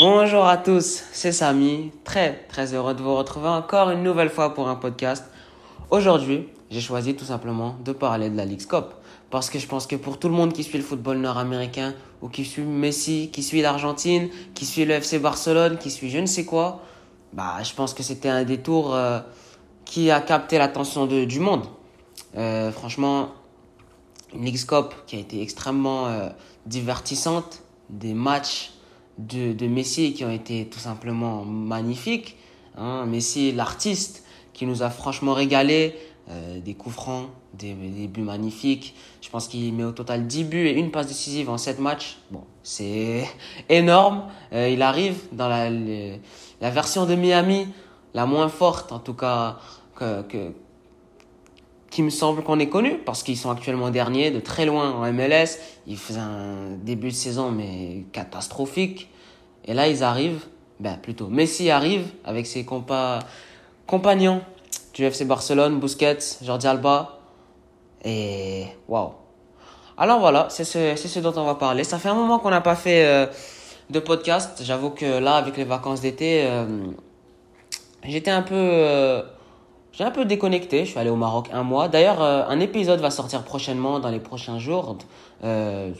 Bonjour à tous, c'est Samy. Très très heureux de vous retrouver encore une nouvelle fois pour un podcast. Aujourd'hui, j'ai choisi tout simplement de parler de la Ligue Cup. Parce que je pense que pour tout le monde qui suit le football nord-américain, ou qui suit Messi, qui suit l'Argentine, qui suit le FC Barcelone, qui suit je ne sais quoi, bah, je pense que c'était un détour euh, qui a capté l'attention du monde. Euh, franchement, une Ligue Cup qui a été extrêmement euh, divertissante, des matchs de, Messi qui ont été tout simplement magnifiques. Hein. Messi, l'artiste, qui nous a franchement régalé, euh, des coups francs, des, des, buts magnifiques. Je pense qu'il met au total 10 buts et une passe décisive en 7 matchs. Bon, c'est énorme. Euh, il arrive dans la, la version de Miami, la moins forte en tout cas que, que qui me semble qu'on est connu parce qu'ils sont actuellement derniers de très loin en MLS. Ils faisaient un début de saison mais catastrophique. Et là ils arrivent, ben plutôt Messi arrive avec ses compas, compagnons du FC Barcelone, Busquets, Jordi Alba. Et waouh. Alors voilà, c'est ce, ce dont on va parler. Ça fait un moment qu'on n'a pas fait euh, de podcast. J'avoue que là, avec les vacances d'été, euh, j'étais un peu... Euh, j'ai un peu déconnecté, je suis allé au Maroc un mois. D'ailleurs, un épisode va sortir prochainement dans les prochains jours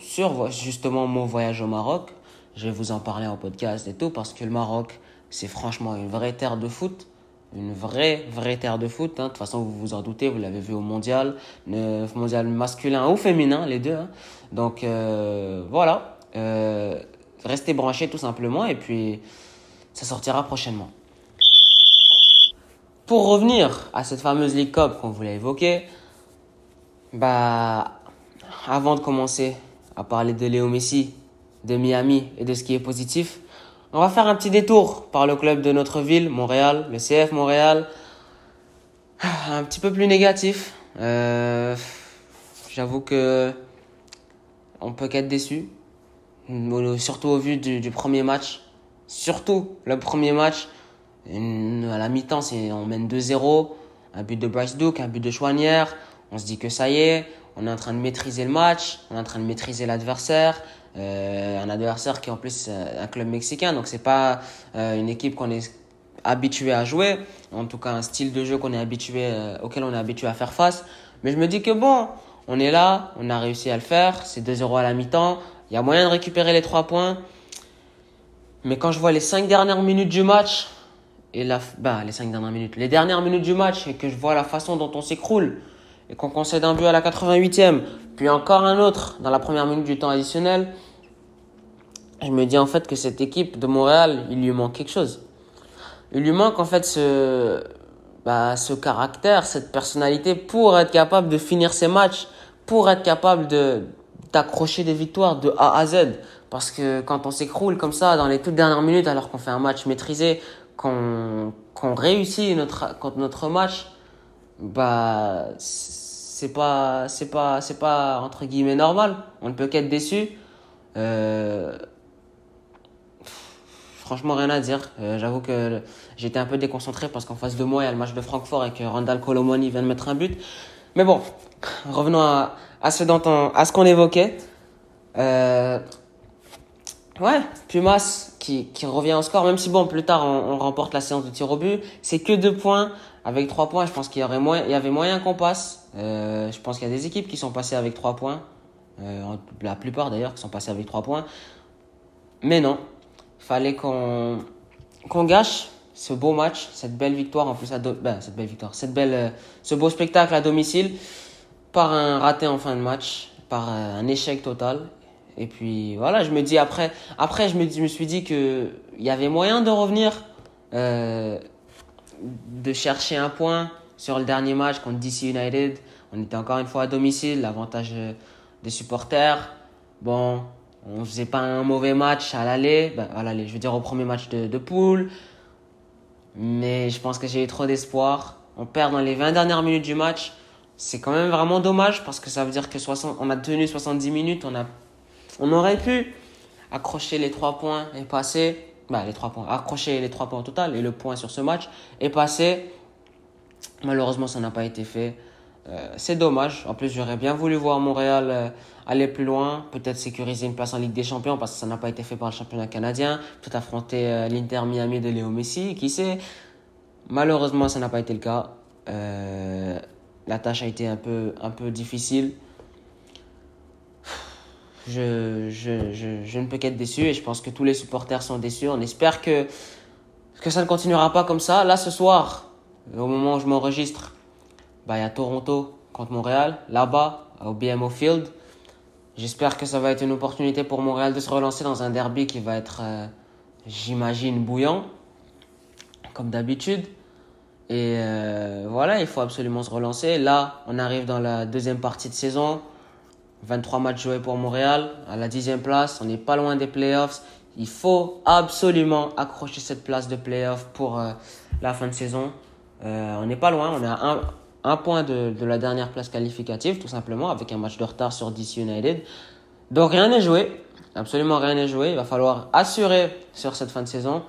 sur justement mon voyage au Maroc. Je vais vous en parler en podcast et tout parce que le Maroc, c'est franchement une vraie terre de foot une vraie, vraie terre de foot. Hein. De toute façon, vous vous en doutez, vous l'avez vu au mondial, mondial masculin ou féminin, les deux. Hein. Donc euh, voilà, euh, restez branchés tout simplement et puis ça sortira prochainement. Pour revenir à cette fameuse League Cup qu'on voulait évoquer, bah, avant de commencer à parler de Léo Messi, de Miami et de ce qui est positif, on va faire un petit détour par le club de notre ville, Montréal, le CF Montréal. Un petit peu plus négatif. Euh, J'avoue que on peut qu'être déçu. Surtout au vu du, premier match. Surtout le premier match. à la mi-temps, on mène 2-0. Un but de Bryce Duke, un but de Chouanière. On se dit que ça y est, on est en train de maîtriser le match, on est en train de maîtriser l'adversaire. Euh, un adversaire qui est en plus euh, un club mexicain, donc c'est pas euh, une équipe qu'on est habitué à jouer, en tout cas un style de jeu qu'on est habitué, auquel on est habitué à faire face. Mais je me dis que bon, on est là, on a réussi à le faire, c'est 2-0 à la mi-temps, il y a moyen de récupérer les 3 points. Mais quand je vois les 5 dernières minutes du match, et la, bah, les 5 dernières minutes, les dernières minutes du match, et que je vois la façon dont on s'écroule, et qu'on concède un but à la 88e, puis encore un autre dans la première minute du temps additionnel, je me dis en fait que cette équipe de Montréal, il lui manque quelque chose. Il lui manque en fait ce, bah, ce caractère, cette personnalité pour être capable de finir ses matchs, pour être capable de d'accrocher des victoires de A à Z. Parce que quand on s'écroule comme ça dans les toutes dernières minutes, alors qu'on fait un match maîtrisé, qu'on qu'on réussit notre notre match, bah c'est pas c'est pas c'est pas entre guillemets normal. On ne peut qu'être déçu. Euh, franchement rien à dire. Euh, j'avoue que j'étais un peu déconcentré parce qu'en face de moi il y a le match de Francfort et que Randall Colomoni vient de mettre un but. Mais bon, revenons à, ce dont à ce qu'on évoquait. Euh, ouais, Pumas qui, revient au score, même si bon plus tard on, remporte la séance de tir au but, c'est que deux points. Avec trois points, je pense qu'il y avait moyen qu'on passe. Euh, je pense qu'il y a des équipes qui sont passées avec trois points. la plupart d'ailleurs qui sont passées avec trois points. Mais non, fallait qu'on qu'on gâche ce beau match, cette belle victoire en plus ben, cette belle victoire, cette belle euh, ce beau spectacle à domicile par un raté en fin de match, par euh, un échec total. Et puis voilà, je me dis après après je me suis dit que il y avait moyen de revenir euh, de chercher un point sur le dernier match contre DC United. On était encore une fois à domicile, l'avantage des supporters. Bon, on faisait pas un mauvais match à l'aller, ben, à l'aller, je veux dire au premier match de, de poule. Mais je pense que j'ai eu trop d'espoir. On perd dans les 20 dernières minutes du match. C'est quand même vraiment dommage parce que ça veut dire que 60, on a tenu 70 minutes. On, a, on aurait pu accrocher les 3 points et passer. Bah, les 3 points. Accrocher les 3 points au total et le point sur ce match et passer. Malheureusement, ça n'a pas été fait. Euh, c'est dommage. En plus, j'aurais bien voulu voir Montréal euh, aller plus loin, peut-être sécuriser une place en Ligue des Champions parce que ça n'a pas été fait par le championnat canadien, peut-être affronter euh, l'Inter Miami de Léo Messi, qui sait. Malheureusement, ça n'a pas été le cas. la tâche a été un peu, un peu difficile. Je, je, je, je ne peux qu'être déçu et je pense que tous les supporters sont déçus. On espère que, que ça ne continuera pas comme ça. Là, ce soir, au moment où je m'enregistre, bah, y a Toronto contre Montréal, là-bas, au BMO Field. J'espère que ça va être une opportunité pour Montréal de se relancer dans un derby qui va être, euh, j'imagine, bouillant, comme d'habitude. Et euh, voilà, il faut absolument se relancer. Là, on arrive dans la deuxième partie de saison. 23 matchs joués pour Montréal, à la dixième place. On n'est pas loin des playoffs. Il faut absolument accrocher cette place de playoffs pour euh, la fin de saison. on n'est pas loin, on est à un, un point de, de, la dernière place qualificative, tout simplement, avec un match de retard sur DC United. Donc rien n'est joué, absolument rien n'est joué. Il va falloir assurer sur cette fin de saison.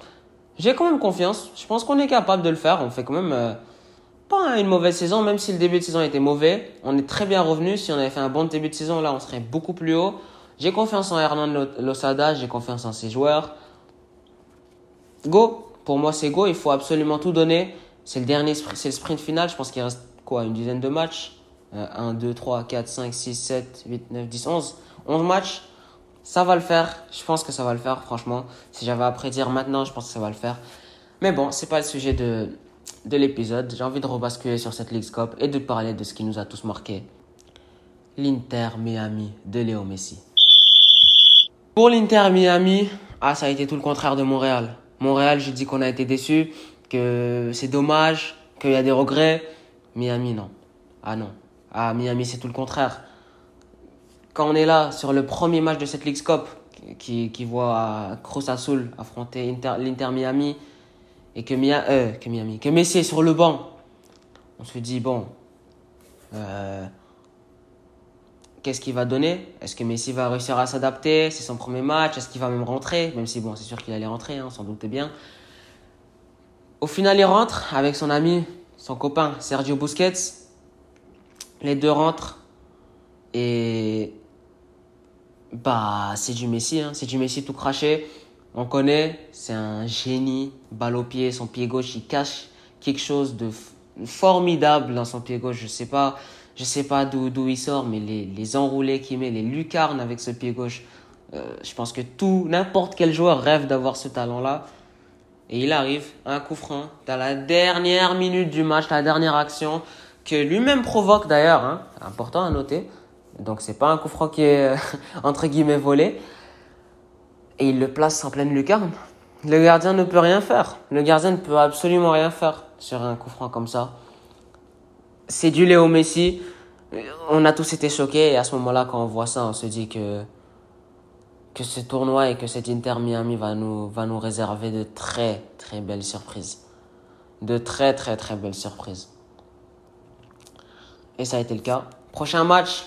J'ai quand même confiance. Je pense qu'on est capable de le faire. On fait quand même euh, pas une mauvaise saison, même si le début de saison était mauvais. On est très bien revenu. Si on avait fait un bon début de saison, là, on serait beaucoup plus haut. J'ai confiance en Hernan Losada, j'ai confiance en ses joueurs. Go, pour moi c'est go. Il faut absolument tout donner. C'est le dernier, c'est le sprint final. Je pense qu'il reste quoi, une dizaine de matchs. 1, 2, 3, 4, 5, 6, 7, 8, 9, 10, 11. 11 matchs. Ça va le faire. Je pense que ça va le faire, franchement. Si j'avais à prédire maintenant, je pense que ça va le faire. Mais bon, c'est pas le sujet de, de l'épisode. J'ai envie de rebasculer sur cette League Cup et de parler de ce qui nous a tous marqué. L'Inter Miami de Léo Messi. Pour l'Inter Miami, ah, ça a été tout le contraire de Montréal. Montréal, je dis qu'on a été déçu, que c'est dommage, qu'il y a des regrets. Miami, non. Ah non. Ah, Miami, c'est tout le contraire. Quand on est là, sur le premier match de cette League Cup, qui, qui voit Cruz Azul affronter l'Inter Miami, et que, Mia, euh, que Miami, que Messi est sur le banc, on se dit, bon, euh, qu'est-ce qu'il va donner? Est-ce que Messi va réussir à s'adapter? C'est son premier match Est-ce qu'il va même rentrer? Même si, bon, c'est sûr qu'il allait rentrer, hein, sans doute bien. Au final, il rentre avec son ami son copain Sergio Busquets. Les deux rentrent et bah c'est du Messi, hein. c'est du Messi tout craché. On connaît, c'est un génie, balle au pied, son pied gauche, il cache quelque chose de formidable dans son pied gauche. Je sais pas, je sais pas d'où il sort, mais les, les enroulés qu'il met, les lucarnes avec ce pied gauche, euh, je pense que tout, n'importe quel joueur rêve d'avoir ce talent-là. Et il arrive, un coup franc, dans la dernière minute du match, la dernière action, que lui-même provoque d'ailleurs, hein, important à noter. Donc c'est pas un coup franc qui est, entre guillemets, volé. Et il le place en pleine lucarne. Le gardien ne peut rien faire. Le gardien ne peut absolument rien faire sur un coup franc comme ça. C'est du Léo Messi. On a tous été choqués et à ce moment-là, quand on voit ça, on se dit que que ce tournoi et que cet Inter Miami va nous, va nous réserver de très très belles surprises. De très très très belles surprises. Et ça a été le cas. Prochain match,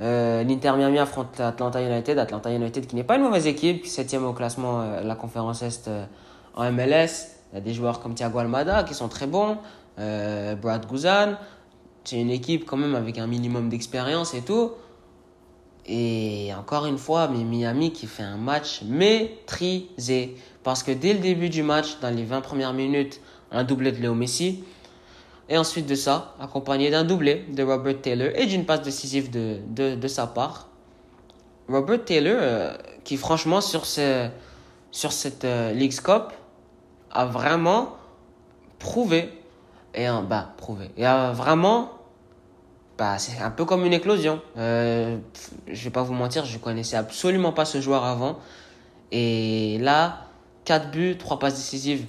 euh, l'Inter Miami affronte Atlanta United. Atlanta United qui n'est pas une mauvaise équipe, septième au classement euh, la conférence Est euh, en MLS. Il y a des joueurs comme Thiago Almada qui sont très bons, Brad Guzan. C'est une équipe quand même avec un minimum d'expérience et tout. Et encore une fois, mais Miami qui fait un match maîtrisé. Parce que dès le début du match, dans les 20 premières minutes, un doublé de Léo Messi. Et ensuite de ça, accompagné d'un doublé de Robert Taylor et d'une passe décisive de, de, de, sa part. Robert Taylor, euh, qui franchement sur, ce, sur cette euh, Cup, a vraiment prouvé, et un, bah, prouvé, et a vraiment bah, c'est un peu comme une éclosion. Euh, je vais pas vous mentir, je connaissais absolument pas ce joueur avant. Et là, 4 buts, 3 passes décisives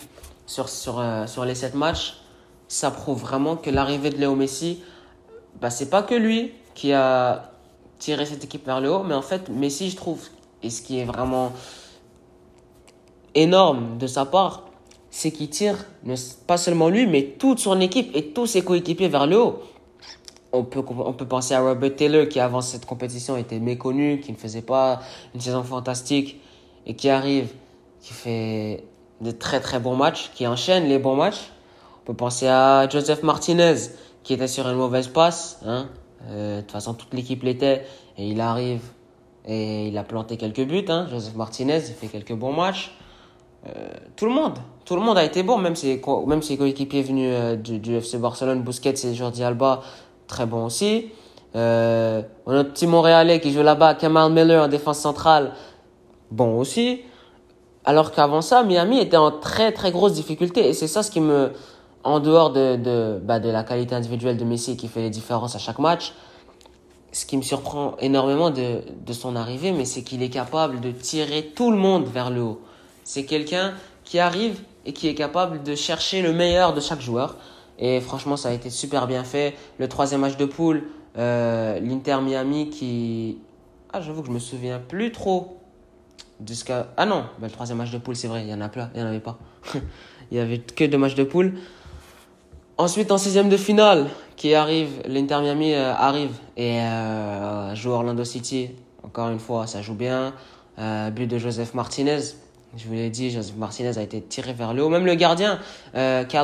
sur, sur, euh, sur les 7 matchs, ça prouve vraiment que l'arrivée de Léo Messi, bah, c'est pas que lui qui a tiré cette équipe vers le haut, mais en fait, Messi, je trouve, et ce qui est vraiment énorme de sa part, c'est qu'il tire pas seulement lui, mais toute son équipe et tous ses coéquipiers vers le haut on peut, on peut penser à Robert Taylor qui avant cette compétition était méconnu, qui ne faisait pas une saison fantastique et qui arrive, qui fait de très très bons matchs, qui enchaîne les bons matchs. On peut penser à Joseph Martinez qui était sur une mauvaise passe. Hein. Euh, de toute façon, toute l'équipe l'était. Et il arrive et il a planté quelques buts. Hein. Joseph Martinez, il fait quelques bons matchs. Euh, tout le monde, tout le monde a été bon, même ses, même ses coéquipiers venus euh, du, du, FC Barcelone, Busquets et Jordi Alba, très bon aussi. Euh, on a notre petit Montréalais qui joue là-bas, Kamal Miller en défense centrale, bon aussi. Alors qu'avant ça, Miami était en très très grosse difficulté et c'est ça ce qui me, en dehors de, de, bah, de la qualité individuelle de Messi qui fait les différences à chaque match, ce qui me surprend énormément de, de son arrivée, mais c'est qu'il est capable de tirer tout le monde vers le haut. C'est quelqu'un qui arrive et qui est capable de chercher le meilleur de chaque joueur. Et franchement, ça a été super bien fait. Le troisième match de poule, euh, l'Inter Miami qui... Ah, j'avoue que je me souviens plus trop jusqu'à... Ah non, bah, le troisième match de poule, c'est vrai, il y en a plein, il n'y en avait pas. il y avait que deux matchs de poule. Ensuite, en sixième de finale, qui arrive, l'Inter Miami euh, arrive et euh, joue Orlando City. Encore une fois, ça joue bien. But de Joseph Martinez. Je vous l'ai dit, Joseph Martinez a été tiré vers le haut. Même le gardien, euh, qui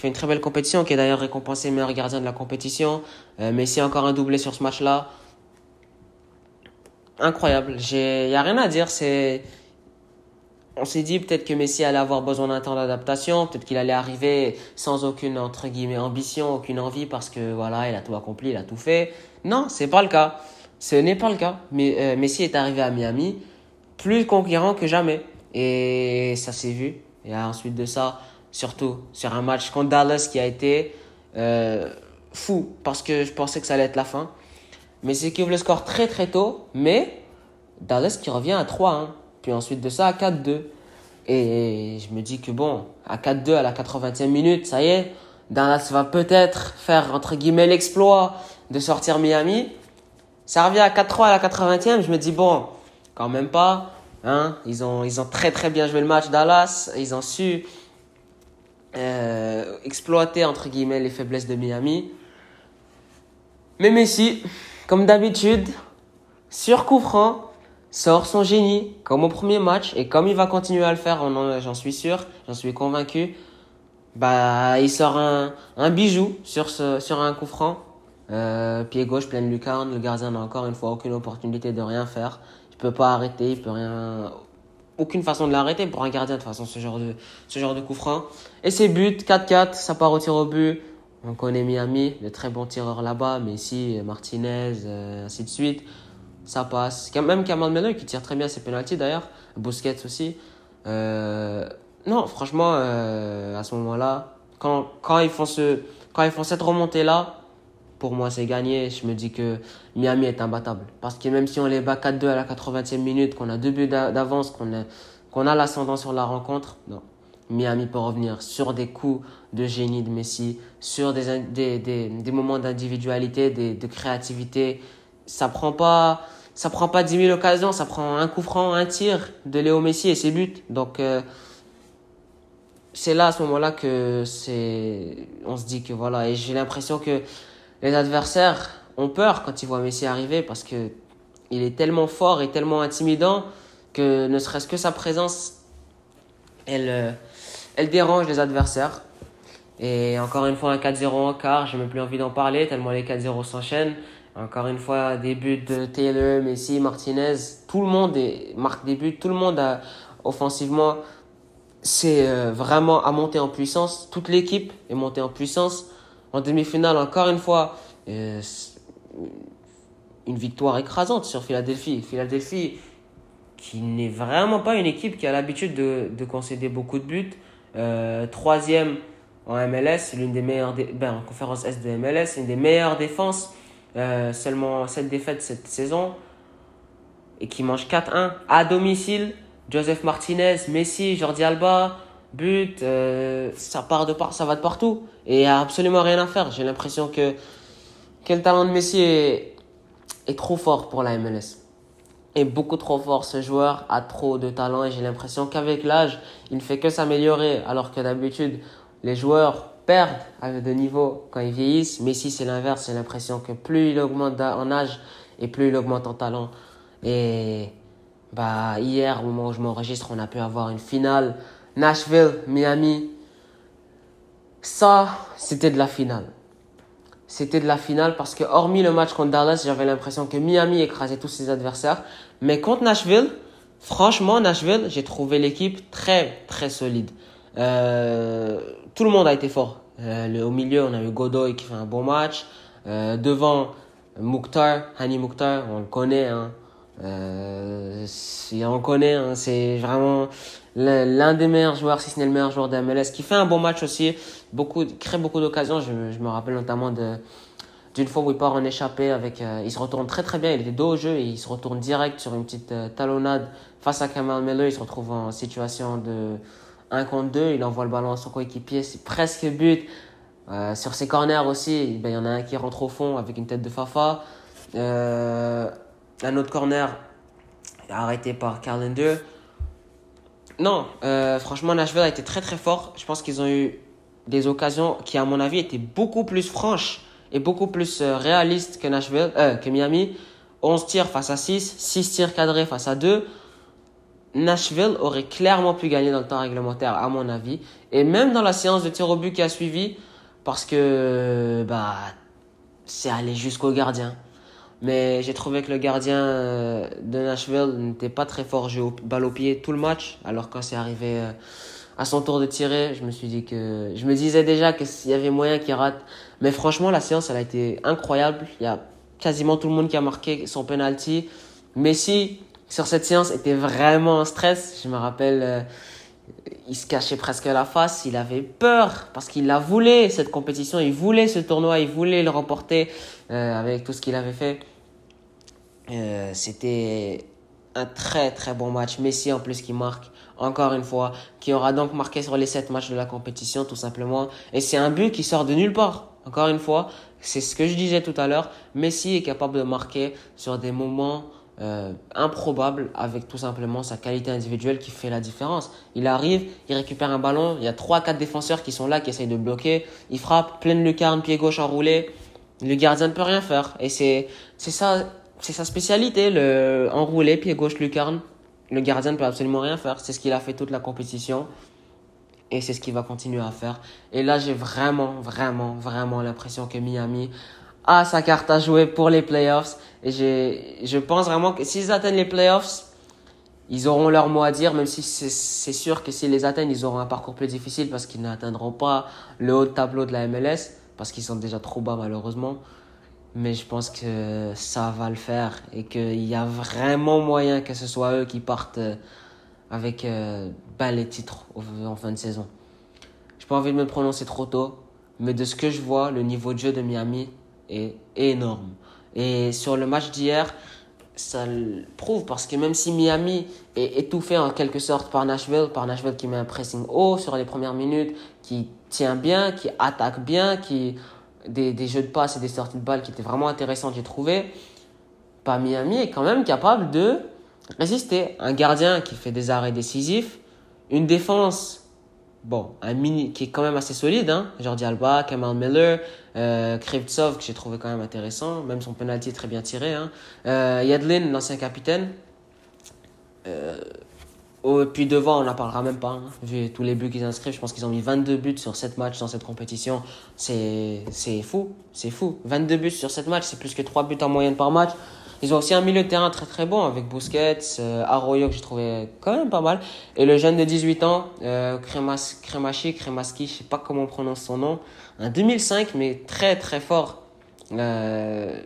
fait une très belle compétition, qui est d'ailleurs récompensé meilleur gardien de la compétition. Euh, Messi encore un doublé sur ce match-là. Incroyable. Il n'y a rien à dire. C'est on s'est dit peut-être que Messi allait avoir besoin d'un temps d'adaptation, peut-être qu'il allait arriver sans aucune entre guillemets ambition, aucune envie parce que voilà, il a tout accompli, il a tout fait. Non, c'est pas le cas. Ce n'est pas le cas. Mais euh, Messi est arrivé à Miami plus conquérant que jamais. Et ça s'est vu. Et ensuite de ça, surtout sur un match contre Dallas qui a été euh, fou parce que je pensais que ça allait être la fin. Mais c'est qui ouvre le score très très tôt. Mais Dallas qui revient à 3-1. Puis ensuite de ça à 4-2. Et je me dis que bon, à 4-2 à la 80e minute, ça y est, Dallas va peut-être faire entre guillemets l'exploit de sortir Miami. Ça revient à 4-3 à la 80e, je me dis bon, quand même pas. Hein, ils, ont, ils ont très très bien joué le match Dallas. Ils ont su euh, exploiter entre guillemets les faiblesses de Miami. Mais Messi, comme d'habitude, sur coup franc, sort son génie comme au premier match et comme il va continuer à le faire, j'en suis sûr, j'en suis convaincu. Bah, il sort un, un bijou sur, ce, sur un coup franc. Euh, pied gauche, pleine lucarne. Le gardien n'a encore une fois aucune opportunité de rien faire. Il peut pas arrêter, il peut rien. Aucune façon de l'arrêter pour un gardien de toute façon, ce genre de, ce genre de coup franc. Et ses buts, 4-4, ça part au tir au but. On connaît Miami, de très bons tireurs là-bas, Messi, Martinez, euh, ainsi de suite. Ça passe. Même Kamal Miller qui tire très bien ses pénalties d'ailleurs. Busquets aussi. Euh, non, franchement, euh, à ce moment-là, quand, quand, ils font ce, quand ils font cette remontée-là, pour moi, c'est gagné. Je me dis que Miami est imbattable. Parce que même si on les bat 4-2 à la 80e minute, qu'on a deux buts d'avance, qu'on a, qu'on a l'ascendant sur la rencontre, non. Miami peut revenir sur des coups de génie de Messi, sur des, des, des, des moments d'individualité, de créativité. Ça prend pas, ça prend pas 10 000 occasions, ça prend un coup franc, un tir de Léo Messi et ses buts. Donc, euh, c'est là, à ce moment-là, que c'est, on se dit que voilà, et j'ai l'impression que les adversaires ont peur quand ils voient Messi arriver parce que il est tellement fort et tellement intimidant que ne serait-ce que sa présence, elle, euh, elle dérange les adversaires. Et encore une fois, un 4-0 en quart, j'ai même plus envie d'en parler tellement les 4-0 s'enchaînent. Encore une fois, des buts de Taylor, Messi, Martinez, tout le monde marque des buts, tout le monde a, offensivement, c'est euh, vraiment à monter en puissance. Toute l'équipe est montée en puissance. En demi-finale, encore une fois, euh, une victoire écrasante sur Philadelphie. Philadelphie, qui n'est vraiment pas une équipe qui a l'habitude de, de, concéder beaucoup de buts. Euh, troisième en MLS, l'une des meilleures, ben, en conférence S de MLS, une des meilleures défenses. Euh, seulement 7 défaites cette saison. Et qui mange 4-1 à domicile. Joseph Martinez, Messi, Jordi Alba, but, ça part de part, ça va de partout et il n'y a absolument rien à faire. J'ai l'impression que, quel talent de Messi est, trop fort pour la MLS. Est beaucoup trop fort. Ce joueur a trop de talent et j'ai l'impression qu'avec l'âge, il ne fait que s'améliorer alors que d'habitude, les joueurs perdent de niveau quand ils vieillissent. Messi, c'est l'inverse. J'ai l'impression que plus il augmente en âge et plus il augmente en talent. Et bah, hier, au moment où je m'enregistre, on a pu avoir une finale Nashville, Miami. Ça, c'était de la finale. c'était de la finale parce que hormis le match contre Dallas, j'avais l'impression que Miami écrasait tous ses adversaires. Mais contre Nashville, franchement, Nashville, j'ai trouvé l'équipe très, très solide. Euh, tout le monde a été fort. Euh, au milieu, on a eu Godoy qui fait un bon match. Euh, devant, Mukhtar, Hani Mukhtar, on le connaît. Hein. On le connaît, hein, c'est vraiment l'un des meilleurs joueurs, si ce n'est le meilleur joueur de MLS, qui fait un bon match aussi, beaucoup, crée beaucoup d'occasions. Je, me rappelle notamment de d'une fois où il part en échappée avec, euh, il se retourne très très bien, il était dos au jeu et il se retourne direct sur une petite euh, talonnade face à Kamal Miller. Il se retrouve en situation de 1 contre 2, il envoie le ballon à son coéquipier, c'est presque but. Euh, sur ses corners aussi, ben, il y en a un qui rentre au fond avec une tête de Fafa. Un autre corner arrêté par Carlender. Non, euh, franchement, Nashville a été très très fort. Je pense qu'ils ont eu des occasions qui, à mon avis, étaient beaucoup plus franches et beaucoup plus euh, réalistes que, Nashville, euh, que Miami. 11 tirs face à 6, 6 tirs cadrés face à 2. Nashville aurait clairement pu gagner dans le temps réglementaire, à mon avis. Et même dans la séance de tir au but qui a suivi, parce que bah, c'est allé jusqu'au gardien. Mais j'ai trouvé que le gardien euh, de Nashville n'était pas très fort. J'ai balle au pied tout le match. Alors quand c'est arrivé euh, à son tour de tirer, je me suis dit que je me disais déjà qu'il y avait moyen qu'il rate. Mais franchement, la séance, elle a été incroyable. Il y a quasiment tout le monde qui a marqué son penalty. Messi, sur cette séance, était vraiment en stress. Je me rappelle, euh, il se cachait presque la face. Il avait peur parce qu'il la voulait, cette compétition. Il voulait ce tournoi. Il voulait le remporter. Euh, avec tout ce qu'il avait fait. Euh, c'était un très très bon match. Messi en plus qui marque encore une fois, qui aura donc marqué sur les 7 matchs de la compétition tout simplement. Et c'est un but qui sort de nulle part. Encore une fois, c'est ce que je disais tout à l'heure. Messi est capable de marquer sur des moments euh, improbables avec tout simplement sa qualité individuelle qui fait la différence. Il arrive, il récupère un ballon, il y a 3-4 défenseurs qui sont là, qui essayent de bloquer. Il frappe, pleine lucarne, pied gauche enroulé le gardien ne peut rien faire. Et c'est, c'est ça, c'est sa spécialité, le enroulé, pied gauche, lucarne. Le gardien ne peut absolument rien faire. C'est ce qu'il a fait toute la compétition. Et c'est ce qu'il va continuer à faire. Et là, j'ai vraiment, vraiment, vraiment l'impression que Miami a sa carte à jouer pour les playoffs. Et j'ai, je pense vraiment que s'ils atteignent les playoffs, ils auront leur mot à dire, même si c'est sûr que s'ils les atteignent, ils auront un parcours plus difficile parce qu'ils n'atteindront pas le haut tableau de la MLS parce qu'ils sont déjà trop bas malheureusement. Mais je pense que ça va le faire et qu'il y a vraiment moyen que ce soit eux qui partent euh, avec euh, ben, les titres en fin de saison. Je pas envie de me prononcer trop tôt, mais de ce que je vois, le niveau de jeu de Miami est énorme. Et sur le match d'hier, ça le prouve parce que même si Miami est étouffé en quelque sorte par Nashville, par Nashville qui met un pressing haut sur les premières minutes, qui tient bien, qui attaque bien, qui des, des jeux de passe et des sorties de balles qui étaient vraiment intéressantes, j'ai trouvé. Pas Miami est quand même capable de résister. Un gardien qui fait des arrêts décisifs, une défense bon, un mini qui est quand même assez solide, hein. Jordi Alba, Kamal Miller, euh, Krivtsov que j'ai trouvé quand même intéressant, même son penalty est très bien tiré, hein. Euh, Yadlin, l'ancien capitaine. Euh, oh, puis devant, on n'en parlera même pas. Hein. Vu tous les buts qu'ils inscrivent, je pense qu'ils ont mis 22 buts sur 7 matchs dans cette compétition. C'est fou, c'est fou. 22 buts sur 7 matchs, c'est plus que 3 buts en moyenne par match. Ils ont aussi un milieu de terrain très très bon avec Busquets, euh, Arroyo que j'ai trouvé quand même pas mal. Et le jeune de 18 ans, euh, Kremas, Kremashi, Kremaski, je sais pas comment on prononce son nom. Un 2005 mais très très fort. Euh,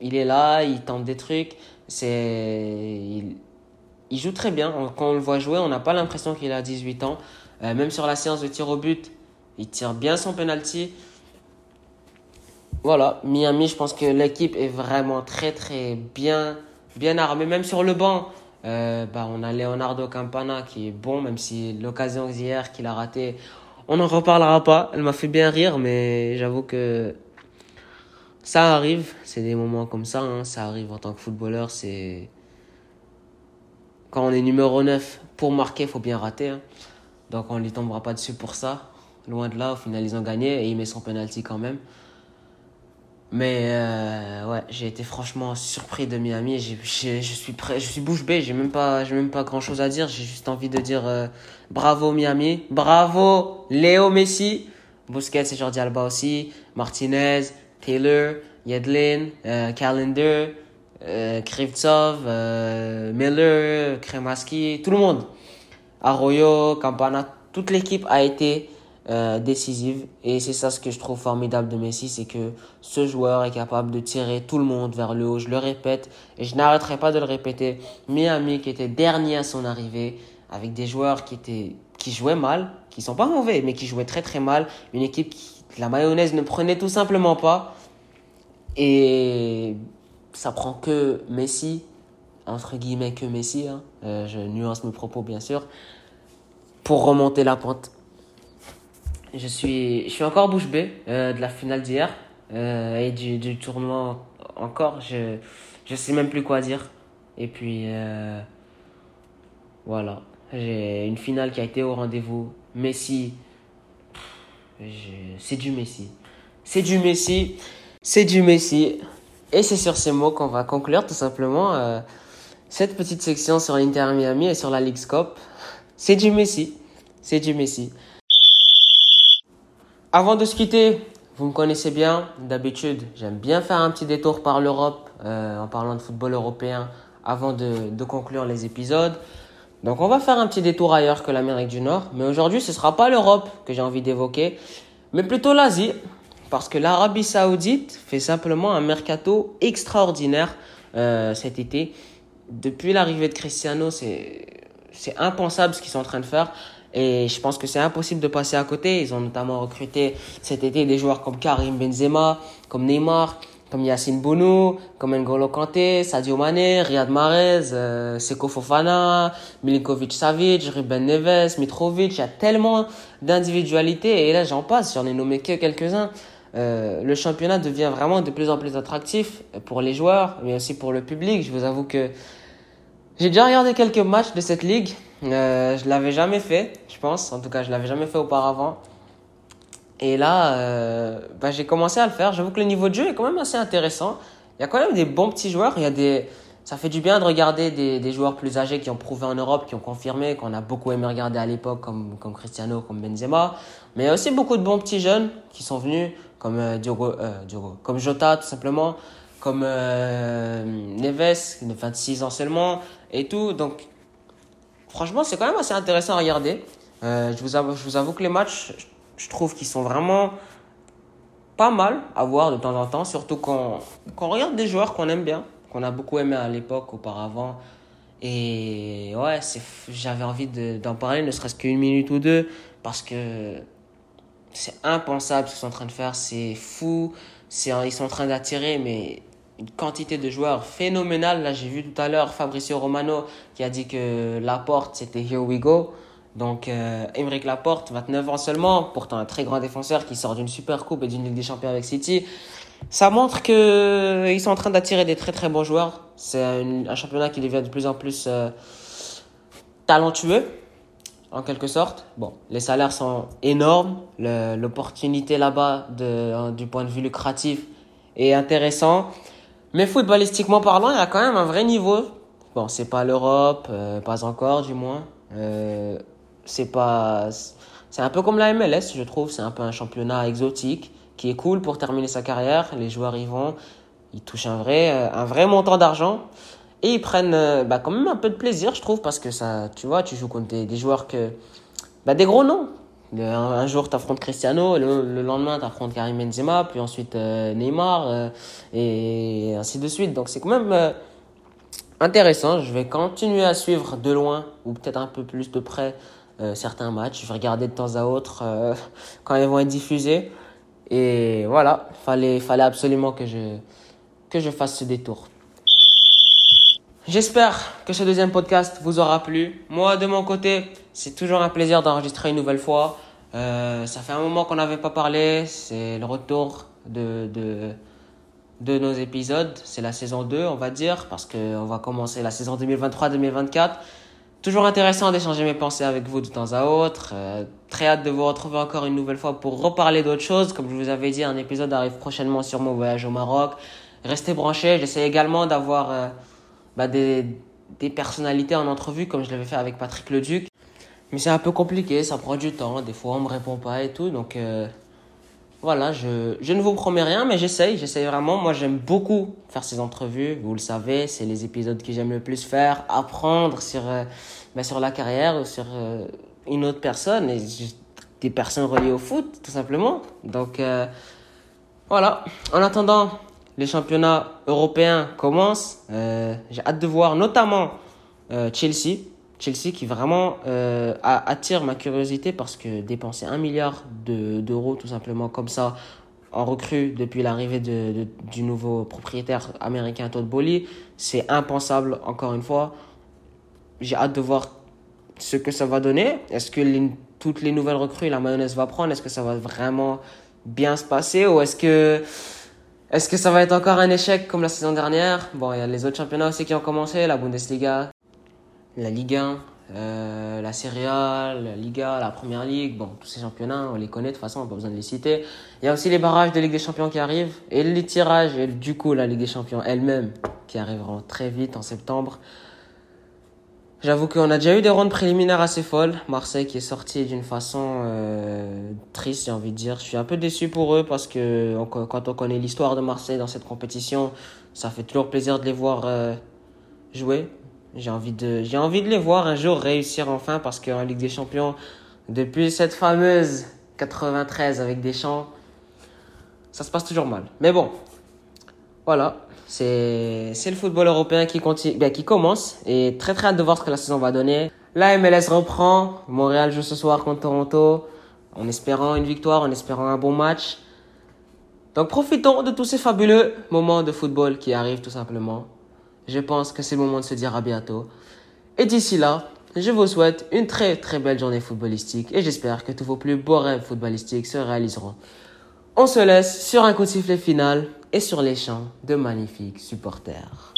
il est là, il tente des trucs. C'est, il, il, joue très bien. Quand on le voit jouer, on n'a pas l'impression qu'il a 18 ans. Euh, même sur la séance de tir au but, il tire bien son penalty. Voilà, Miami, je pense que l'équipe est vraiment très très bien, bien armée. Même sur le banc, euh, bah, on a Leonardo Campana qui est bon, même si l'occasion d'hier qu'il a raté, on n'en reparlera pas. Elle m'a fait bien rire, mais j'avoue que ça arrive. C'est des moments comme ça, hein. ça arrive en tant que footballeur. C'est quand on est numéro 9 pour marquer, il faut bien rater. Hein. Donc on ne lui tombera pas dessus pour ça. Loin de là, au final, ils ont gagné et il met son penalty quand même. Mais euh, ouais, j'ai été franchement surpris de Miami. je suis prêt, je suis bouche bée. J'ai même pas, j'ai même pas grand chose à dire. J'ai juste envie de dire euh, bravo Miami, bravo Léo Messi, Busquets et Jordi Alba aussi, Martinez, Taylor, Yedlin, euh, Calendar, euh, euh, Miller, Kremaski, tout le monde. Arroyo, Campana, toute l'équipe a été euh, décisive. Et c'est ça ce que je trouve formidable de Messi, c'est que ce joueur est capable de tirer tout le monde vers le haut. Je le répète et je n'arrêterai pas de le répéter. Miami qui était dernier à son arrivée, avec des joueurs qui étaient qui jouaient mal, qui sont pas mauvais, mais qui jouaient très très mal. Une équipe qui la mayonnaise ne prenait tout simplement pas. Et ça prend que Messi, entre guillemets que Messi, hein. euh, je nuance mes propos bien sûr, pour remonter la pente. Je suis, je suis encore bouche bée euh, de la finale d'hier euh, et du, du tournoi encore. Je je sais même plus quoi dire. Et puis euh, voilà, j'ai une finale qui a été au rendez-vous. Messi, c'est du Messi. C'est du Messi. C'est du Messi. Et c'est sur ces mots qu'on va conclure tout simplement cette petite section sur l'Inter Miami et sur la Ligue Cup. C'est du Messi. C'est du Messi. Avant de se quitter, vous me connaissez bien, d'habitude, j'aime bien faire un petit détour par l'Europe euh, en parlant de football européen avant de, conclure les épisodes. Donc on va faire un petit détour ailleurs que l'Amérique du Nord, mais aujourd'hui ce sera pas l'Europe que j'ai envie d'évoquer, mais plutôt l'Asie, parce que l'Arabie Saoudite fait simplement un mercato extraordinaire euh, cet été. Depuis l'arrivée de Cristiano, c'est impensable ce qu'ils sont en train de faire. Et je pense que c'est impossible de passer à côté. Ils ont notamment recruté cet été des joueurs comme Karim Benzema, comme Neymar, comme Yacine Bounou, comme N'Golo Kanté, Sadio Mane, Riyad Mahrez, euh, Seko Fofana, Milinkovic Savic, Ruben Neves, Mitrovic. Il y a tellement d'individualités et là j'en passe, j'en ai nommé que quelques-uns. Euh, le championnat devient vraiment de plus en plus attractif pour les joueurs, mais aussi pour le public. Je vous avoue que j'ai déjà regardé quelques matchs de cette ligue. Euh, je l'avais jamais fait, je pense. En tout cas, je l'avais jamais fait auparavant. Et là, euh, bah, j'ai commencé à le faire. J'avoue que le niveau de jeu est quand même assez intéressant. Il y a quand même des bons petits joueurs. Il y a des, ça fait du bien de regarder des, des joueurs plus âgés qui ont prouvé en Europe, qui ont confirmé, qu'on a beaucoup aimé regarder à l'époque, comme, comme Cristiano, comme Benzema. Mais il y a aussi beaucoup de bons petits jeunes qui sont venus, comme euh, Diogo, euh, Diogo, comme Jota, tout simplement, comme euh, Neves, de 26 ans seulement, et tout. Donc, franchement, c'est quand même assez intéressant à regarder. Euh, je, vous avoue, je vous avoue que les matchs, je trouve qu'ils sont vraiment pas mal à voir de temps en temps, surtout quand, quand on regarde des joueurs qu'on aime bien, qu'on a beaucoup aimé à l'époque, auparavant. Et ouais, j'avais envie d'en parler, ne serait-ce qu'une minute ou deux, parce que c'est impensable ce qu'ils sont en train de faire, c'est fou, ils sont en train d'attirer, mais une quantité de joueurs phénoménale. Là, j'ai vu tout à l'heure Fabricio Romano qui a dit que Laporte, c'était Here We Go. Donc, euh, Laporte, 29 ans seulement, pourtant un très grand défenseur qui sort d'une super coupe et d'une Ligue des Champions avec City. Ça montre que euh, ils sont en train d'attirer des très très bons joueurs. C'est un, championnat qui devient de plus en plus euh, talentueux, en quelque sorte. Bon, les salaires sont énormes, l'opportunité là-bas du point de vue lucratif est intéressant. Mais footballistiquement parlant, il y a quand même un vrai niveau. Bon, c'est pas l'Europe, euh, pas encore du moins. Euh, c'est pas, c'est un peu comme la MLS, je trouve. C'est un peu un championnat exotique qui est cool pour terminer sa carrière. Les joueurs y vont, ils touchent un vrai, euh, un vrai montant d'argent et ils prennent, bah, quand même un peu de plaisir, je trouve, parce que ça, tu vois, tu joues contre des, des joueurs que, bah, des gros noms. Un, jour, tu affrontes Cristiano, le, le lendemain, tu affrontes Karim Benzema, puis ensuite euh, Neymar, euh, et ainsi de suite. Donc, c'est quand même euh, intéressant. Je vais continuer à suivre de loin, ou peut-être un peu plus de près, certains matchs. Je vais regarder de temps à autre quand ils vont être diffusés. Et voilà, fallait, fallait absolument que je, que je fasse ce détour. J'espère que ce deuxième podcast vous aura plu. Moi, de mon côté, c'est toujours un plaisir d'enregistrer une nouvelle fois. Euh, ça fait un moment qu'on n'avait pas parlé. C'est le retour de, de, de nos épisodes. C'est la saison 2, on va dire, parce qu'on va commencer la saison 2023-2024. Toujours intéressant d'échanger mes pensées avec vous de temps à autre. Euh, très hâte de vous retrouver encore une nouvelle fois pour reparler d'autres choses. Comme je vous avais dit, un épisode arrive prochainement sur mon voyage au Maroc. Restez branchés. J'essaie également d'avoir... Euh, bah, des, des personnalités en entrevue comme je l'avais fait avec Patrick Leduc. Mais c'est un peu compliqué, ça prend du temps, des fois on me répond pas et tout, donc euh, voilà, je, je ne vous promets rien, mais j'essaye, j'essaye vraiment. Moi, j'aime beaucoup faire ces entrevues, vous le savez, c'est les épisodes que j'aime le plus faire, apprendre sur, euh, ben, sur la carrière ou sur euh, une autre personne, des personnes reliées au foot, tout simplement. Donc, voilà. En attendant, les championnats européens commencent. J'ai hâte de voir notamment Chelsea. Chelsea qui vraiment euh, attire ma curiosité parce que dépenser un milliard d'euros tout simplement comme ça en recrue depuis l'arrivée de, du nouveau propriétaire américain Todd Bowley, c'est impensable encore une fois. J'ai hâte de voir ce que ça va donner. Est-ce que toutes les nouvelles recrues, la mayonnaise va prendre? Est-ce que ça va vraiment bien se passer? Ou est-ce que est-ce que ça va être encore un échec comme la saison dernière? Bon, il y a les autres championnats aussi qui ont commencé, la Bundesliga, la Ligue 1, euh, la Serie A, la Liga, la Première Ligue, bon, tous ces championnats, on les connaît de toute façon, on n'a pas besoin de les citer. Il y a aussi les barrages de Ligue des Champions qui arrivent, et les tirages, et du coup la Ligue des Champions elle-même, qui arriveront très vite en septembre. J'avoue qu'on a déjà eu des rondes préliminaires assez folles. Marseille qui est sorti d'une façon euh, triste, j'ai envie de dire. Je suis un peu déçu pour eux parce que quand on connaît l'histoire de Marseille dans cette compétition, ça fait toujours plaisir de les voir euh, jouer. J'ai envie de, j'ai envie de les voir un jour réussir enfin parce qu'en Ligue des Champions, depuis cette fameuse 93 avec Deschamps, ça se passe toujours mal. Mais bon, voilà, c'est, c'est le football européen qui continue, bien, qui commence et très très hâte de voir ce que la saison va donner. La MLS reprend, Montréal joue ce soir contre Toronto en espérant une victoire, en espérant un bon match. Donc profitons de tous ces fabuleux moments de football qui arrivent tout simplement je pense que c'est le moment de se dire à bientôt. Et d'ici là, je vous souhaite une très très belle journée footballistique et j'espère que tous vos plus beaux rêves footballistiques se réaliseront. On se laisse sur un coup de sifflet final et sur les chants de magnifiques supporters.